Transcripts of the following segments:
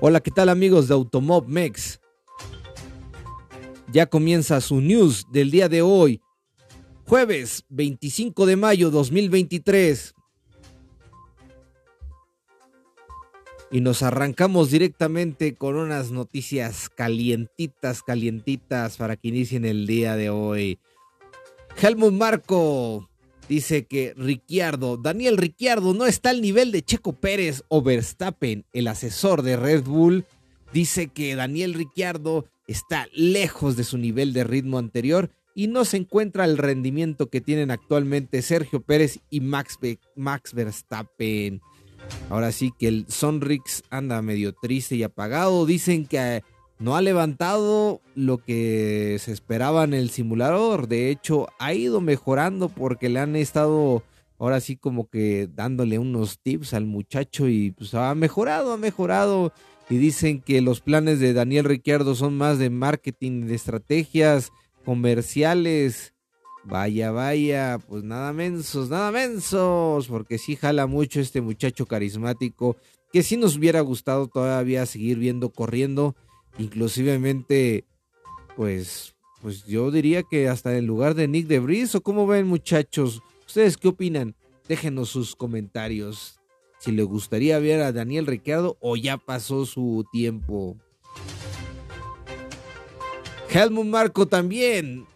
Hola, ¿qué tal amigos de Automob Mex? Ya comienza su news del día de hoy, jueves 25 de mayo 2023. Y nos arrancamos directamente con unas noticias calientitas, calientitas para que inicien el día de hoy. Helmut Marco dice que Ricciardo, Daniel Ricciardo no está al nivel de Checo Pérez o Verstappen, el asesor de Red Bull. Dice que Daniel Ricciardo está lejos de su nivel de ritmo anterior y no se encuentra el rendimiento que tienen actualmente Sergio Pérez y Max, Max Verstappen. Ahora sí que el Sonrix anda medio triste y apagado. Dicen que no ha levantado lo que se esperaba en el simulador. De hecho, ha ido mejorando porque le han estado ahora sí como que dándole unos tips al muchacho y pues ha mejorado, ha mejorado y dicen que los planes de Daniel Ricciardo son más de marketing, de estrategias comerciales. Vaya, vaya, pues nada mensos, nada mensos, porque sí jala mucho este muchacho carismático, que sí nos hubiera gustado todavía seguir viendo corriendo, inclusivemente, pues, pues yo diría que hasta en lugar de Nick de Vries, o cómo ven muchachos, ¿ustedes qué opinan? Déjenos sus comentarios si le gustaría ver a Daniel Ricciardo o ya pasó su tiempo. Helmut Marco también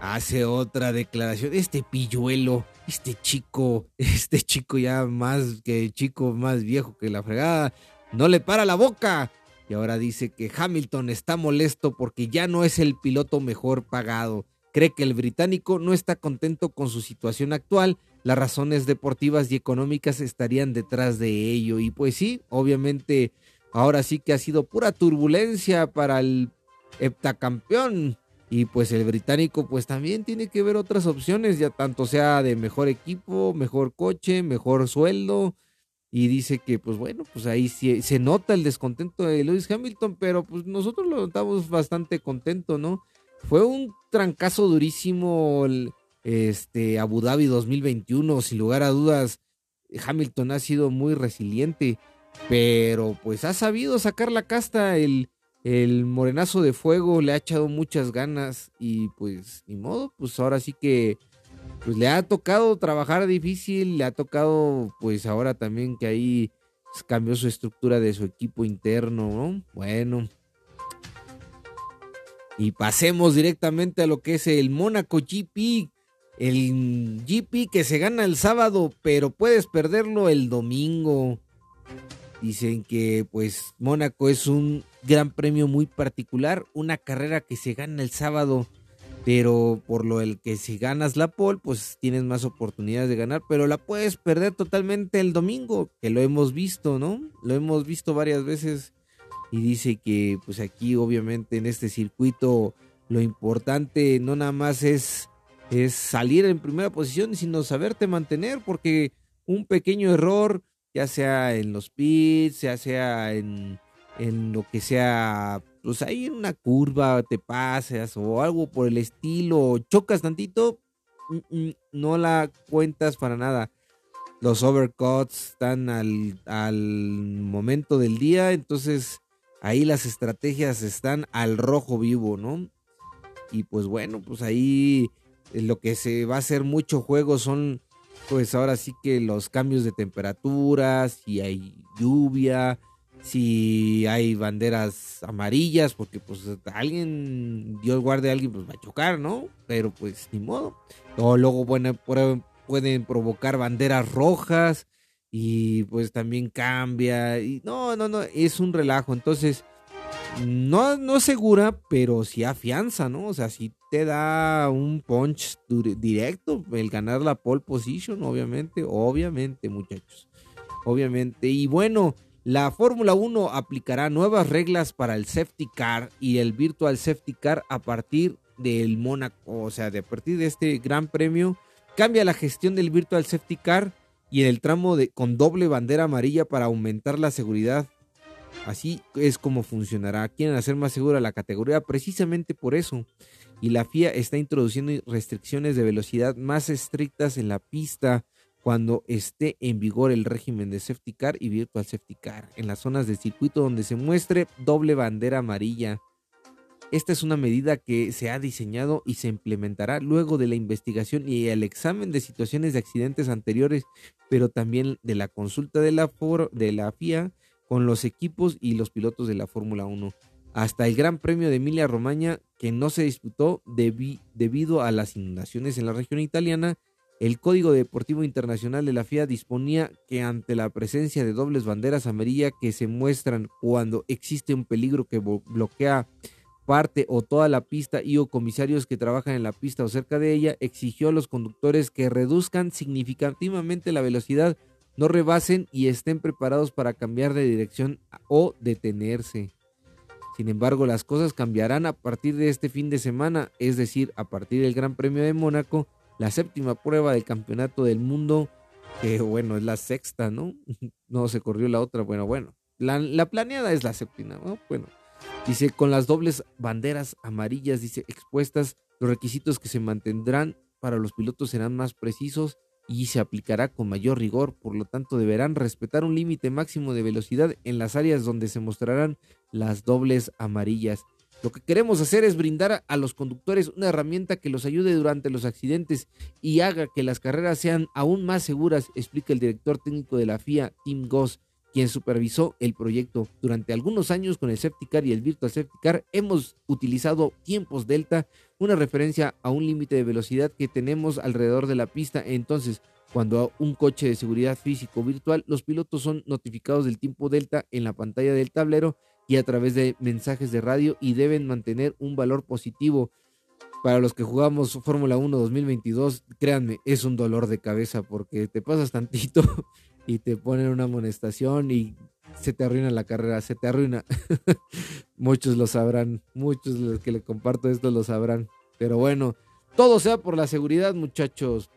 hace otra declaración. Este pilluelo, este chico, este chico ya más que chico, más viejo que la fregada, no le para la boca. Y ahora dice que Hamilton está molesto porque ya no es el piloto mejor pagado. Cree que el británico no está contento con su situación actual las razones deportivas y económicas estarían detrás de ello. Y pues sí, obviamente ahora sí que ha sido pura turbulencia para el heptacampeón. Y pues el británico pues también tiene que ver otras opciones, ya tanto sea de mejor equipo, mejor coche, mejor sueldo. Y dice que pues bueno, pues ahí sí, se nota el descontento de Lewis Hamilton, pero pues nosotros lo notamos bastante contento, ¿no? Fue un trancazo durísimo el, este, Abu Dhabi 2021, sin lugar a dudas, Hamilton ha sido muy resiliente, pero pues ha sabido sacar la casta, el, el morenazo de fuego le ha echado muchas ganas y pues ni modo, pues ahora sí que pues le ha tocado trabajar difícil, le ha tocado pues ahora también que ahí cambió su estructura de su equipo interno, ¿no? Bueno. Y pasemos directamente a lo que es el Mónaco GP, el GP que se gana el sábado, pero puedes perderlo el domingo. Dicen que pues Mónaco es un gran premio muy particular, una carrera que se gana el sábado, pero por lo el que si ganas la pole, pues tienes más oportunidades de ganar, pero la puedes perder totalmente el domingo, que lo hemos visto, ¿no? Lo hemos visto varias veces y dice que pues aquí obviamente en este circuito lo importante no nada más es es salir en primera posición, sino saberte mantener, porque un pequeño error, ya sea en los pits, ya sea en, en lo que sea, pues ahí en una curva te pasas o algo por el estilo, chocas tantito, mm, mm, no la cuentas para nada. Los overcuts están al, al momento del día, entonces ahí las estrategias están al rojo vivo, ¿no? Y pues bueno, pues ahí lo que se va a hacer mucho juego son, pues ahora sí que los cambios de temperatura, si hay lluvia, si hay banderas amarillas, porque pues alguien, Dios guarde a alguien, pues va a chocar, ¿no? Pero pues ni modo. O luego bueno, pueden provocar banderas rojas y pues también cambia. Y no, no, no, es un relajo. Entonces, no, no segura, pero sí afianza, ¿no? O sea, sí te da un punch directo el ganar la pole position, obviamente, obviamente, muchachos. Obviamente. Y bueno, la Fórmula 1 aplicará nuevas reglas para el safety car y el virtual safety car a partir del Mónaco, o sea, de a partir de este gran premio. Cambia la gestión del virtual safety car y en el tramo de, con doble bandera amarilla para aumentar la seguridad Así es como funcionará. Quieren hacer más segura la categoría precisamente por eso. Y la FIA está introduciendo restricciones de velocidad más estrictas en la pista cuando esté en vigor el régimen de safety car y virtual safety car en las zonas de circuito donde se muestre doble bandera amarilla. Esta es una medida que se ha diseñado y se implementará luego de la investigación y el examen de situaciones de accidentes anteriores, pero también de la consulta de la, FIA con los equipos y los pilotos de la Fórmula 1. Hasta el Gran Premio de Emilia Romagna, que no se disputó debido a las inundaciones en la región italiana, el Código Deportivo Internacional de la FIA disponía que ante la presencia de dobles banderas amarillas que se muestran cuando existe un peligro que bloquea parte o toda la pista y o comisarios que trabajan en la pista o cerca de ella, exigió a los conductores que reduzcan significativamente la velocidad, no rebasen y estén preparados para cambiar de dirección o detenerse. Sin embargo, las cosas cambiarán a partir de este fin de semana, es decir, a partir del Gran Premio de Mónaco, la séptima prueba del campeonato del mundo, que bueno, es la sexta, ¿no? No se corrió la otra, bueno, bueno. La, planeada es la séptima, ¿no? Bueno, dice, con las dobles banderas amarillas, dice, expuestas, los requisitos que se mantendrán para los pilotos serán más precisos y se aplicará con mayor rigor, por lo tanto deberán respetar un límite máximo de velocidad en las áreas donde se mostrarán las dobles amarillas. Lo que queremos hacer es brindar a los conductores una herramienta que los ayude durante los accidentes y haga que las carreras sean aún más seguras, explica el director técnico de la FIA, Tim Goss, quien supervisó el proyecto. Durante algunos años con el Safety Car y el Virtual Safety Car hemos utilizado tiempos delta, una referencia a un límite de velocidad que tenemos alrededor de la pista. Entonces, cuando un coche de seguridad físico virtual, los pilotos son notificados del tiempo delta en la pantalla del tablero y a través de mensajes de radio y deben mantener un valor positivo. Para los que jugamos Fórmula 1 2022, créanme, es un dolor de cabeza porque te pasas tantito y te ponen una amonestación y se te arruina la carrera, se te arruina. muchos lo sabrán, muchos los que le comparto esto lo sabrán. Pero bueno, todo sea por la seguridad, muchachos.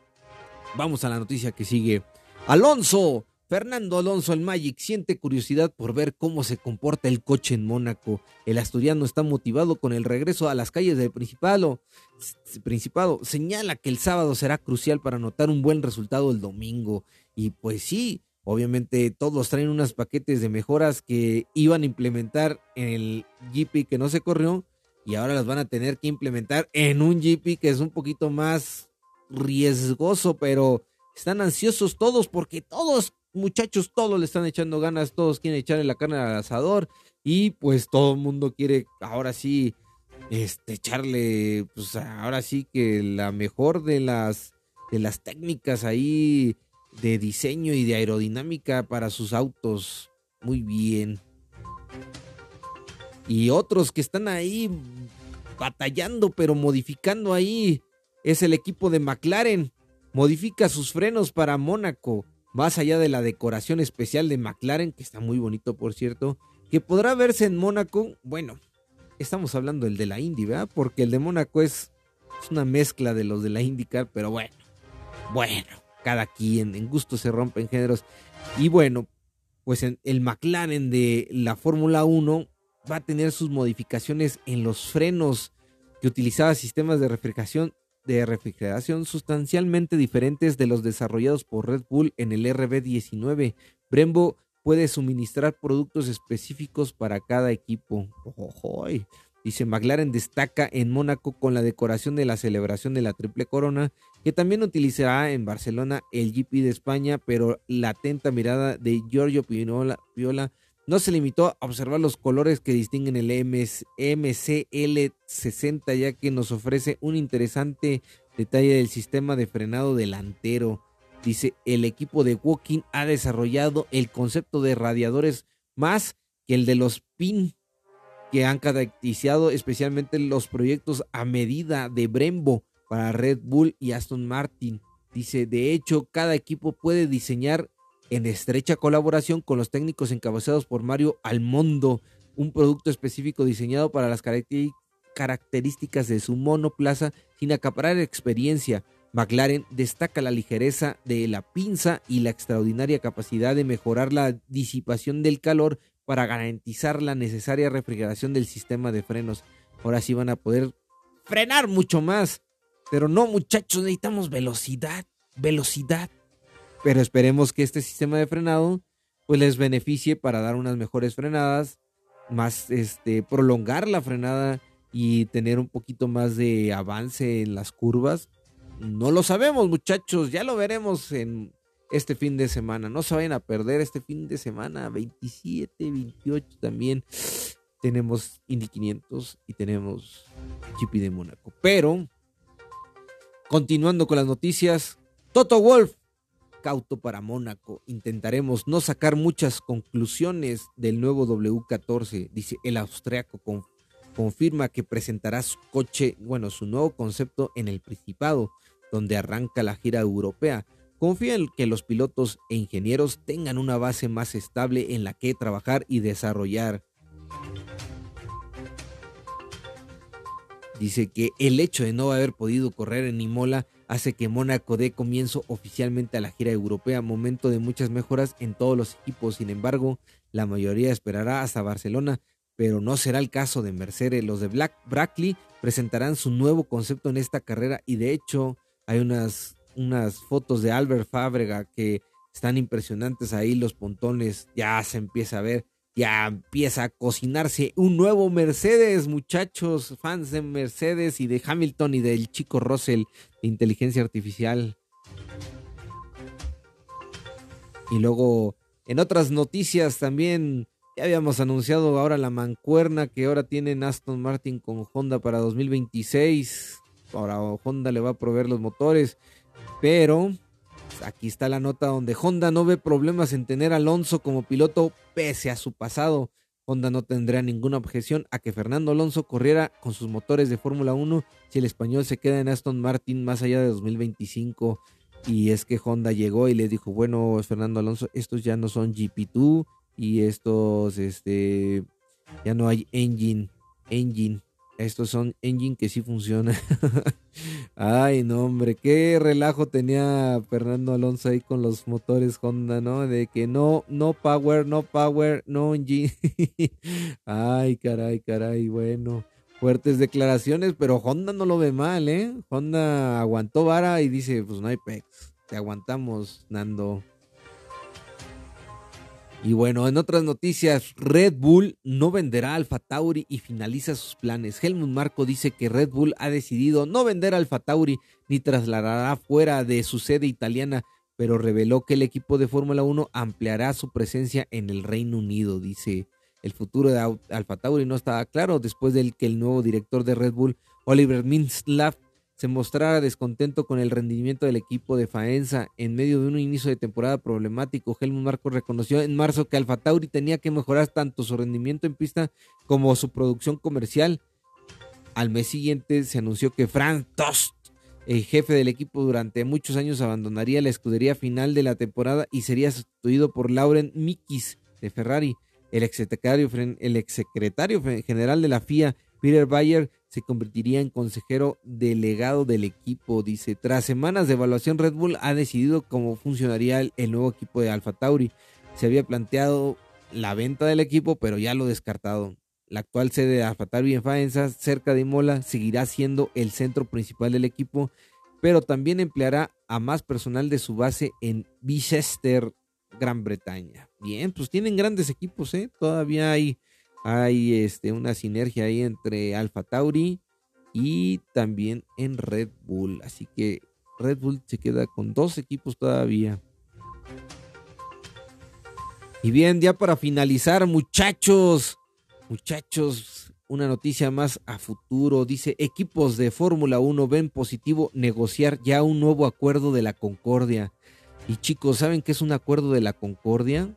Vamos a la noticia que sigue. Alonso Fernando Alonso el Magic siente curiosidad por ver cómo se comporta el coche en Mónaco. El asturiano está motivado con el regreso a las calles del Principado. Principado señala que el sábado será crucial para anotar un buen resultado el domingo. Y pues sí, obviamente todos traen unos paquetes de mejoras que iban a implementar en el GP que no se corrió y ahora las van a tener que implementar en un GP que es un poquito más riesgoso, pero están ansiosos todos porque todos muchachos todos le están echando ganas, todos quieren echarle la carne al asador y pues todo el mundo quiere ahora sí este echarle pues ahora sí que la mejor de las de las técnicas ahí de diseño y de aerodinámica para sus autos. Muy bien. Y otros que están ahí batallando pero modificando ahí es el equipo de McLaren. Modifica sus frenos para Mónaco más allá de la decoración especial de McLaren, que está muy bonito por cierto, que podrá verse en Mónaco, bueno, estamos hablando del de la Indy, ¿verdad? Porque el de Mónaco es, una mezcla de los de la IndyCar, pero bueno, bueno, cada quien, en gusto se rompen géneros. Y bueno, pues el McLaren de la Fórmula 1 va a tener sus modificaciones en los frenos que utilizaba sistemas de refrigeración de refrigeración sustancialmente diferentes de los desarrollados por Red Bull en el RB19. Brembo puede suministrar productos específicos para cada equipo. Dice McLaren destaca en Mónaco con la decoración de la celebración de la Triple Corona, que también utilizará en Barcelona el GP de España, pero la atenta mirada de Giorgio Piola no se limitó a observar los colores que distinguen el MCL60, ya que nos ofrece un interesante detalle del sistema de frenado delantero. Dice, el equipo de Walking ha desarrollado el concepto de radiadores más que el de los PIN, que han caracterizado especialmente los proyectos a medida de Brembo para Red Bull y Aston Martin. Dice, de hecho, cada equipo puede diseñar en estrecha colaboración con los técnicos encabezados por Mario Almondo, un producto específico diseñado para las características de su monoplaza sin acaparar experiencia. McLaren destaca la ligereza de la pinza y la extraordinaria capacidad de mejorar la disipación del calor para garantizar la necesaria refrigeración del sistema de frenos. Ahora sí van a poder frenar mucho más. Pero no, muchachos, necesitamos velocidad, velocidad Pero esperemos que este sistema de frenado pues les beneficie para dar unas mejores frenadas, más este prolongar la frenada y tener un poquito más de avance en las curvas. No lo sabemos, muchachos, ya lo veremos en este fin de semana. No se vayan a perder este fin de semana, 27, 28 también. Tenemos Indy 500 y tenemos GP de Mónaco. Pero, continuando con las noticias, Toto Wolf, cauto para Mónaco. Intentaremos no sacar muchas conclusiones del nuevo W14, dice el austriaco. confirma que presentará su coche, bueno, su nuevo concepto en el Principado, donde arranca la gira europea. Confía en que los pilotos e ingenieros tengan una base más estable en la que trabajar y desarrollar. Dice que el hecho de no haber podido correr en Imola hace que Mónaco dé comienzo oficialmente a la gira europea, momento de muchas mejoras en todos los equipos. Sin embargo, la mayoría esperará hasta Barcelona, pero no será el caso de Mercedes. Los de Black Brackley presentarán su nuevo concepto en esta carrera y de hecho hay unas unas fotos de Albert Fábrega que están impresionantes ahí, los pontones, ya se empieza a ver, ya empieza a cocinarse un nuevo Mercedes, muchachos, fans de Mercedes y de Hamilton y del chico Russell de inteligencia artificial. Y luego, en otras noticias también, ya habíamos anunciado ahora la mancuerna que ahora tiene Aston Martin con Honda para 2026. Ahora Honda le va a proveer los motores. Pero aquí está la nota donde Honda no ve problemas en tener Alonso como piloto pese a su pasado. Honda no tendrá ninguna objeción a que Fernando Alonso corriera con sus motores de Fórmula 1 si el español se queda en Aston Martin más allá de 2025. Y es que Honda llegó y le dijo, bueno, Fernando Alonso, estos ya no son GP2 y estos, este, ya no hay engine, engine. Estos son engine que sí funcionan. Ay, no, hombre, qué relajo tenía Fernando Alonso ahí con los motores Honda, ¿no? De que no, no power, no power, no engine. Ay, caray, caray, bueno. Fuertes declaraciones, pero Honda no lo ve mal, ¿eh? Honda aguantó vara y dice, pues no hay pex. Te aguantamos, Nando. Y bueno, en otras noticias, Red Bull no venderá Alfa Tauri y finaliza sus planes. Helmut Marco dice que Red Bull ha decidido no vender Alfa Tauri ni trasladará fuera de su sede italiana, pero reveló que el equipo de Fórmula 1 ampliará su presencia en el Reino Unido. Dice, el futuro de Alfa Tauri no estaba claro después de que el nuevo director de Red Bull, Oliver Minslav, se mostrara descontento con el rendimiento del equipo de Faenza en medio de un inicio de temporada problemático. Helmut Marco reconoció en marzo que Alfa Tauri tenía que mejorar tanto su rendimiento en pista como su producción comercial. Al mes siguiente se anunció que Frank Tost, el jefe del equipo durante muchos años, abandonaría la escudería final de la temporada y sería sustituido por Lauren Mikis de Ferrari. El exsecretario, el exsecretario general de la FIA, Peter Bayer, se convertiría en consejero delegado del equipo. Dice, tras semanas de evaluación, Red Bull ha decidido cómo funcionaría el, nuevo equipo de Alfa Tauri. Se había planteado la venta del equipo, pero ya lo descartado. La actual sede de Alfa Tauri en Faenza, cerca de Imola, seguirá siendo el centro principal del equipo, pero también empleará a más personal de su base en Bicester, Gran Bretaña. Bien, pues tienen grandes equipos, ¿eh? Todavía hay hay este, una sinergia ahí entre Alfa Tauri y también en Red Bull. Así que Red Bull se queda con dos equipos todavía. Y bien, ya para finalizar, muchachos, muchachos, una noticia más a futuro. Dice, equipos de Fórmula 1 ven positivo negociar ya un nuevo acuerdo de la Concordia. Y chicos, ¿saben qué es un acuerdo de la Concordia?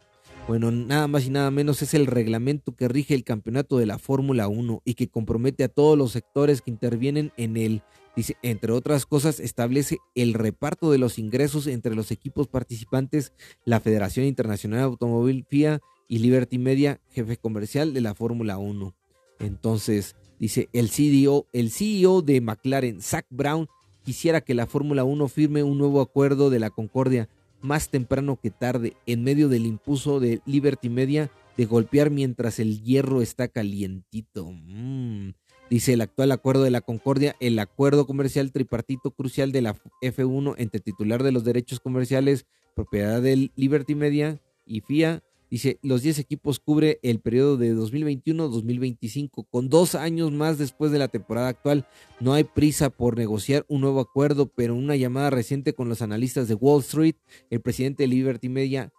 Bueno, nada más y nada menos es el reglamento que rige el campeonato de la Fórmula 1 y que compromete a todos los sectores que intervienen en él. Dice, entre otras cosas, establece el reparto de los ingresos entre los equipos participantes, la Federación Internacional de Automóvil FIA y Liberty Media, jefe comercial de la Fórmula 1. Entonces, dice, el CEO, el CEO de McLaren, Zach Brown, quisiera que la Fórmula 1 firme un nuevo acuerdo de la Concordia más temprano que tarde, en medio del impulso de Liberty Media de golpear mientras el hierro está calientito. Mm. Dice el actual acuerdo de la Concordia, el acuerdo comercial tripartito crucial de la F1 entre titular de los derechos comerciales, propiedad del Liberty Media y FIA, dice, los 10 equipos cubre el periodo de 2021-2025, con dos años más después de la temporada actual. No hay prisa por negociar un nuevo acuerdo, pero una llamada reciente con los analistas de Wall Street, el presidente de Liberty Media,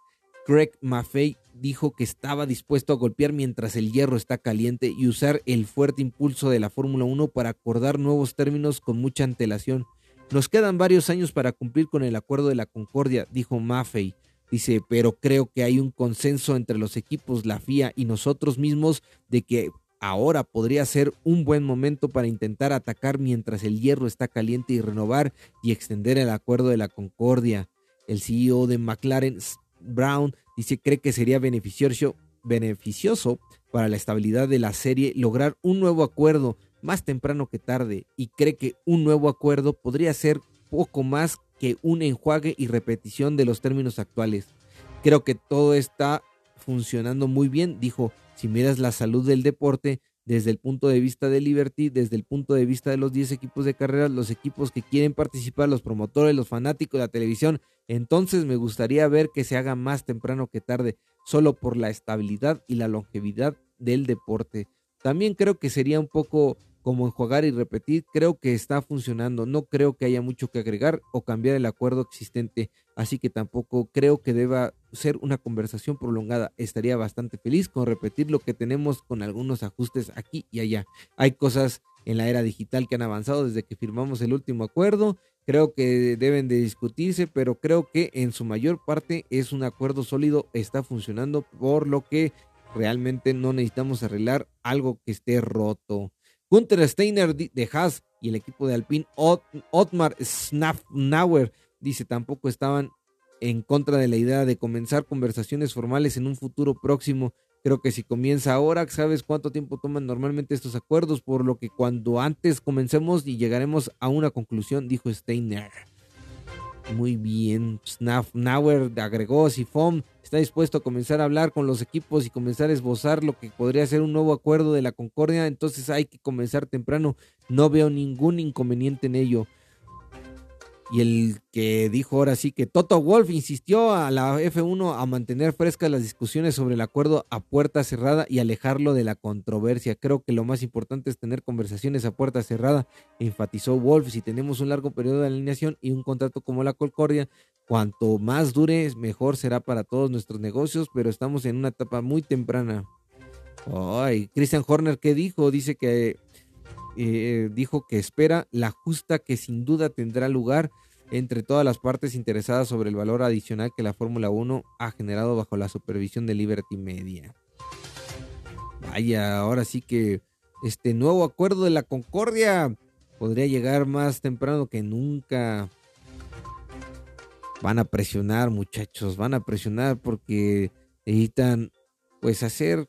Craig Maffei, dijo que estaba dispuesto a golpear mientras el hierro está caliente y usar el fuerte impulso de la Fórmula 1 para acordar nuevos términos con mucha antelación. Nos quedan varios años para cumplir con el acuerdo de la Concordia, dijo Maffei. Dice, pero creo que hay un consenso entre los equipos, la FIA y nosotros mismos de que ahora podría ser un buen momento para intentar atacar mientras el hierro está caliente y renovar y extender el acuerdo de la Concordia. El CEO de McLaren, Brown, dice cree que sería beneficioso, beneficioso para la estabilidad de la serie lograr un nuevo acuerdo más temprano que tarde y cree que un nuevo acuerdo podría ser poco más que un enjuague y repetición de los términos actuales. Creo que todo está funcionando muy bien, dijo, si miras la salud del deporte desde el punto de vista de Liberty, desde el punto de vista de los 10 equipos de carrera, los equipos que quieren participar, los promotores, los fanáticos la televisión, entonces me gustaría ver que se haga más temprano que tarde, solo por la estabilidad y la longevidad del deporte. También creo que sería un poco como enjuagar y repetir, creo que está funcionando. No creo que haya mucho que agregar o cambiar el acuerdo existente, así que tampoco creo que deba ser una conversación prolongada. Estaría bastante feliz con repetir lo que tenemos con algunos ajustes aquí y allá. Hay cosas en la era digital que han avanzado desde que firmamos el último acuerdo. Creo que deben de discutirse, pero creo que en su mayor parte es un acuerdo sólido, está funcionando, por lo que realmente no necesitamos arreglar algo que esté roto. Gunther Steiner de Haas y el equipo de Alpine Otmar Snafnauer dice tampoco estaban en contra de la idea de comenzar conversaciones formales en un futuro próximo. Creo que si comienza ahora, ¿sabes cuánto tiempo toman normalmente estos acuerdos? Por lo que cuando antes comencemos y llegaremos a una conclusión, dijo Steiner. Muy bien, Snafnauer agregó, si FOM está dispuesto a comenzar a hablar con los equipos y comenzar a esbozar lo que podría ser un nuevo acuerdo de la Concordia, entonces hay que comenzar temprano. No veo ningún inconveniente en ello. Y el que dijo ahora sí que Toto Wolf insistió a la F1 a mantener frescas las discusiones sobre el acuerdo a puerta cerrada y alejarlo de la controversia. Creo que lo más importante es tener conversaciones a puerta cerrada, enfatizó Wolf. Si tenemos un largo periodo de alineación y un contrato como la Concordia, cuanto más dure, mejor será para todos nuestros negocios, pero estamos en una etapa muy temprana. Ay, Christian Horner, ¿qué dijo? Dice que eh, dijo que espera la justa que sin duda tendrá lugar entre todas las partes interesadas sobre el valor adicional que la Fórmula 1 ha generado bajo la supervisión de Liberty Media. Vaya, ahora sí que este nuevo acuerdo de la Concordia podría llegar más temprano que nunca. Van a presionar, muchachos, van a presionar porque necesitan pues hacer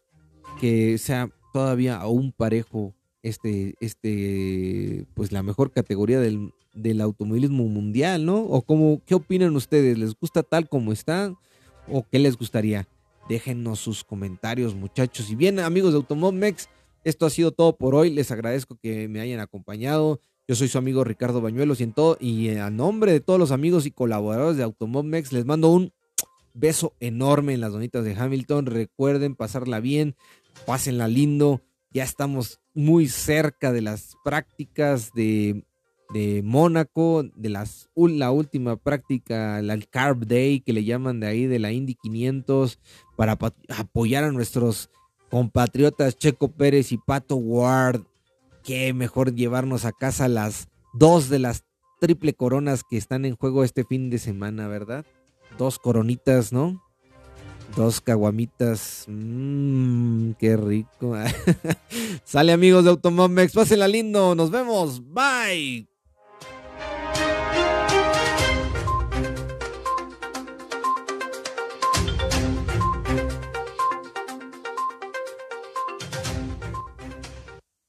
que sea todavía aún parejo este, este, pues la mejor categoría del, del automovilismo mundial, ¿no? O cómo, ¿qué opinan ustedes? ¿Les gusta tal como está? ¿O qué les gustaría? Déjenos sus comentarios, muchachos. Y bien, amigos de Automomex, esto ha sido todo por hoy. Les agradezco que me hayan acompañado. Yo soy su amigo Ricardo Bañuelos y, en todo, y a nombre de todos los amigos y colaboradores de Automomex, les mando un beso enorme en las donitas de Hamilton. Recuerden pasarla bien, pásenla lindo. Ya estamos muy cerca de las prácticas de, Mónaco, de las, la última práctica, el Carb Day que le llaman de ahí, de la Indy 500, para apoyar a nuestros compatriotas Checo Pérez y Pato Ward. Qué mejor llevarnos a casa las dos de las triple coronas que están en juego este fin de semana, ¿verdad? Dos coronitas, ¿no? Dos caguamitas. Mmm, qué rico. Sale amigos de Automomex. Pásenla lindo. Nos vemos. Bye.